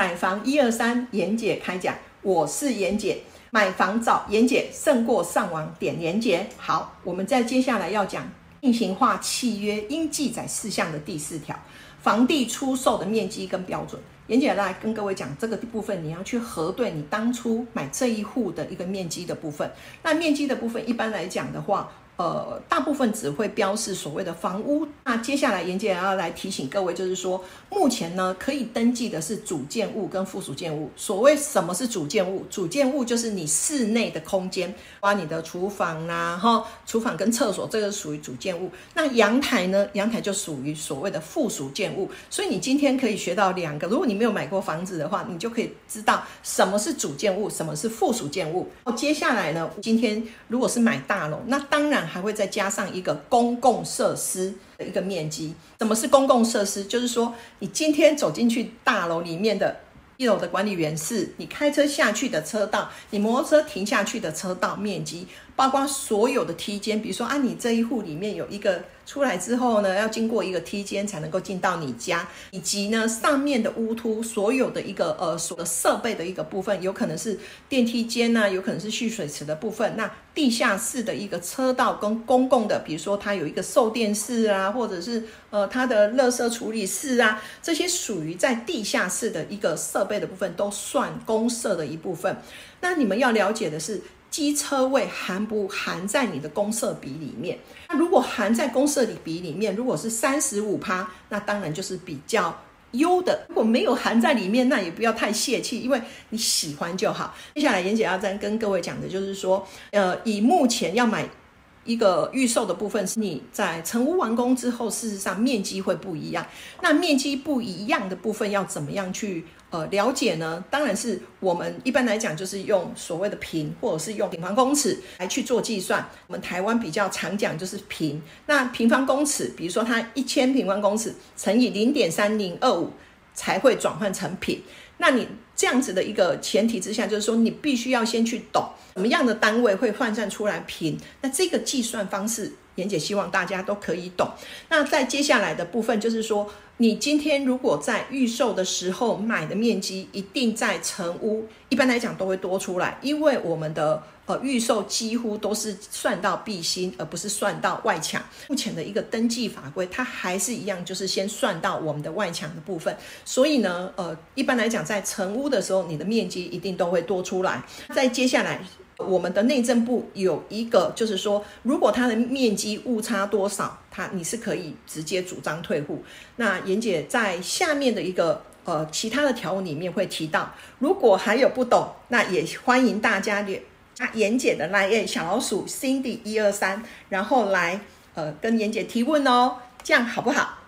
买房一二三，妍姐开讲，我是妍姐。买房找妍姐胜过上网点连结。好，我们在接下来要讲定型化契约应记载事项的第四条，房地出售的面积跟标准。妍姐来跟各位讲这个部分，你要去核对你当初买这一户的一个面积的部分。那面积的部分，一般来讲的话。呃，大部分只会标示所谓的房屋。那接下来，严姐要来提醒各位，就是说，目前呢，可以登记的是主建物跟附属建物。所谓什么是主建物？主建物就是你室内的空间，包括你的厨房啦，哈，厨房跟厕所，这个属于主建物。那阳台呢？阳台就属于所谓的附属建物。所以你今天可以学到两个。如果你没有买过房子的话，你就可以知道什么是主建物，什么是附属建物。哦接下来呢，今天如果是买大楼，那当然。还会再加上一个公共设施的一个面积。什么是公共设施？就是说，你今天走进去大楼里面的一楼的管理员室，你开车下去的车道，你摩托车停下去的车道面积。包括所有的梯间，比如说啊，你这一户里面有一个出来之后呢，要经过一个梯间才能够进到你家，以及呢上面的屋突所有的一个呃所的设备的一个部分，有可能是电梯间呐，有可能是蓄水池的部分。那地下室的一个车道跟公共的，比如说它有一个售电室啊，或者是呃它的垃圾处理室啊，这些属于在地下室的一个设备的部分，都算公设的一部分。那你们要了解的是。机车位含不含在你的公设比里面？那如果含在公设里比里面，如果是三十五趴，那当然就是比较优的。如果没有含在里面，那也不要太泄气，因为你喜欢就好。接下来，严姐要再跟各位讲的就是说，呃，以目前要买一个预售的部分，是你在成屋完工之后，事实上面积会不一样。那面积不一样的部分要怎么样去？呃，了解呢，当然是我们一般来讲就是用所谓的平，或者是用平方公尺来去做计算。我们台湾比较常讲就是平，那平方公尺，比如说它一千平方公尺乘以零点三零二五才会转换成平。那你这样子的一个前提之下，就是说你必须要先去懂什么样的单位会换算出来平。那这个计算方式，妍姐希望大家都可以懂。那在接下来的部分就是说。你今天如果在预售的时候买的面积，一定在成屋，一般来讲都会多出来，因为我们的呃预售几乎都是算到壁心，而不是算到外墙。目前的一个登记法规，它还是一样，就是先算到我们的外墙的部分。所以呢，呃，一般来讲，在成屋的时候，你的面积一定都会多出来。在接下来。我们的内政部有一个，就是说，如果它的面积误差多少，它你是可以直接主张退户。那严姐在下面的一个呃其他的条文里面会提到，如果还有不懂，那也欢迎大家联加严姐的 line 小老鼠 Cindy 一二三，然后来呃跟严姐提问哦，这样好不好？